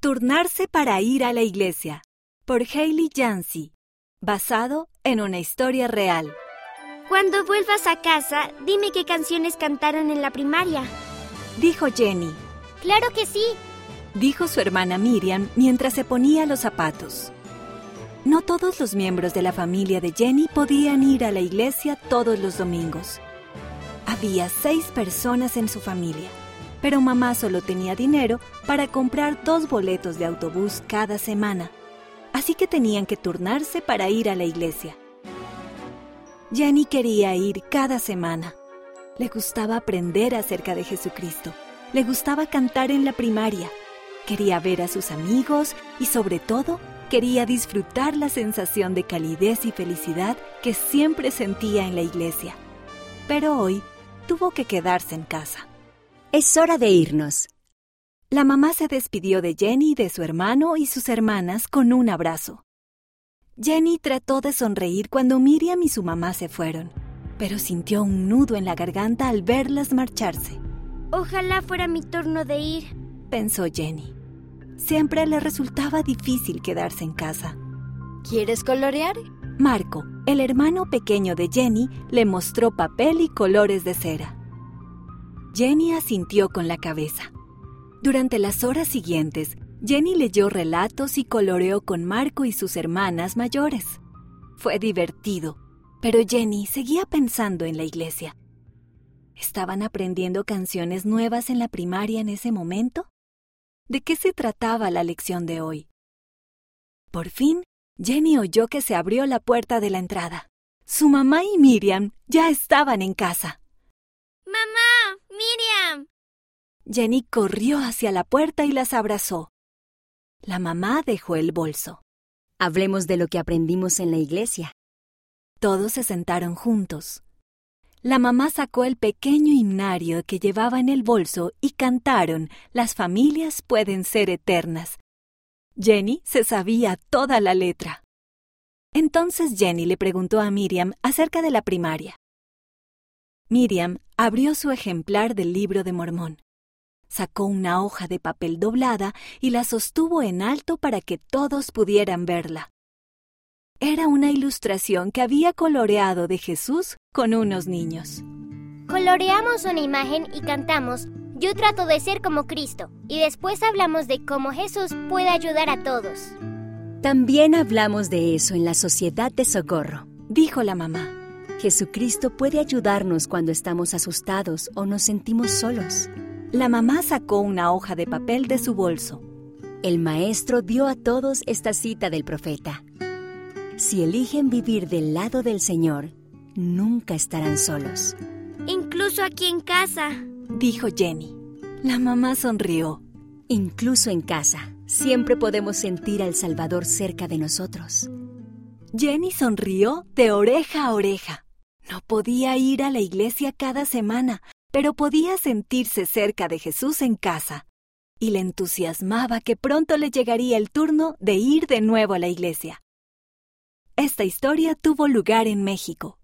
Turnarse para ir a la iglesia, por Hailey Yancey, basado en una historia real. Cuando vuelvas a casa, dime qué canciones cantaron en la primaria. Dijo Jenny. Claro que sí, dijo su hermana Miriam mientras se ponía los zapatos. No todos los miembros de la familia de Jenny podían ir a la iglesia todos los domingos. Había seis personas en su familia pero mamá solo tenía dinero para comprar dos boletos de autobús cada semana, así que tenían que turnarse para ir a la iglesia. Jenny quería ir cada semana. Le gustaba aprender acerca de Jesucristo, le gustaba cantar en la primaria, quería ver a sus amigos y sobre todo quería disfrutar la sensación de calidez y felicidad que siempre sentía en la iglesia. Pero hoy tuvo que quedarse en casa. Es hora de irnos. La mamá se despidió de Jenny, de su hermano y sus hermanas con un abrazo. Jenny trató de sonreír cuando Miriam y su mamá se fueron, pero sintió un nudo en la garganta al verlas marcharse. Ojalá fuera mi turno de ir, pensó Jenny. Siempre le resultaba difícil quedarse en casa. ¿Quieres colorear? Marco, el hermano pequeño de Jenny, le mostró papel y colores de cera. Jenny asintió con la cabeza. Durante las horas siguientes, Jenny leyó relatos y coloreó con Marco y sus hermanas mayores. Fue divertido, pero Jenny seguía pensando en la iglesia. ¿Estaban aprendiendo canciones nuevas en la primaria en ese momento? ¿De qué se trataba la lección de hoy? Por fin, Jenny oyó que se abrió la puerta de la entrada. Su mamá y Miriam ya estaban en casa. Jenny corrió hacia la puerta y las abrazó. La mamá dejó el bolso. Hablemos de lo que aprendimos en la iglesia. Todos se sentaron juntos. La mamá sacó el pequeño himnario que llevaba en el bolso y cantaron Las familias pueden ser eternas. Jenny se sabía toda la letra. Entonces Jenny le preguntó a Miriam acerca de la primaria. Miriam abrió su ejemplar del libro de Mormón. Sacó una hoja de papel doblada y la sostuvo en alto para que todos pudieran verla. Era una ilustración que había coloreado de Jesús con unos niños. Coloreamos una imagen y cantamos Yo trato de ser como Cristo y después hablamos de cómo Jesús puede ayudar a todos. También hablamos de eso en la Sociedad de Socorro, dijo la mamá. Jesucristo puede ayudarnos cuando estamos asustados o nos sentimos solos. La mamá sacó una hoja de papel de su bolso. El maestro dio a todos esta cita del profeta. Si eligen vivir del lado del Señor, nunca estarán solos. Incluso aquí en casa, dijo Jenny. La mamá sonrió. Incluso en casa, siempre podemos sentir al Salvador cerca de nosotros. Jenny sonrió de oreja a oreja. No podía ir a la iglesia cada semana, pero podía sentirse cerca de Jesús en casa, y le entusiasmaba que pronto le llegaría el turno de ir de nuevo a la iglesia. Esta historia tuvo lugar en México,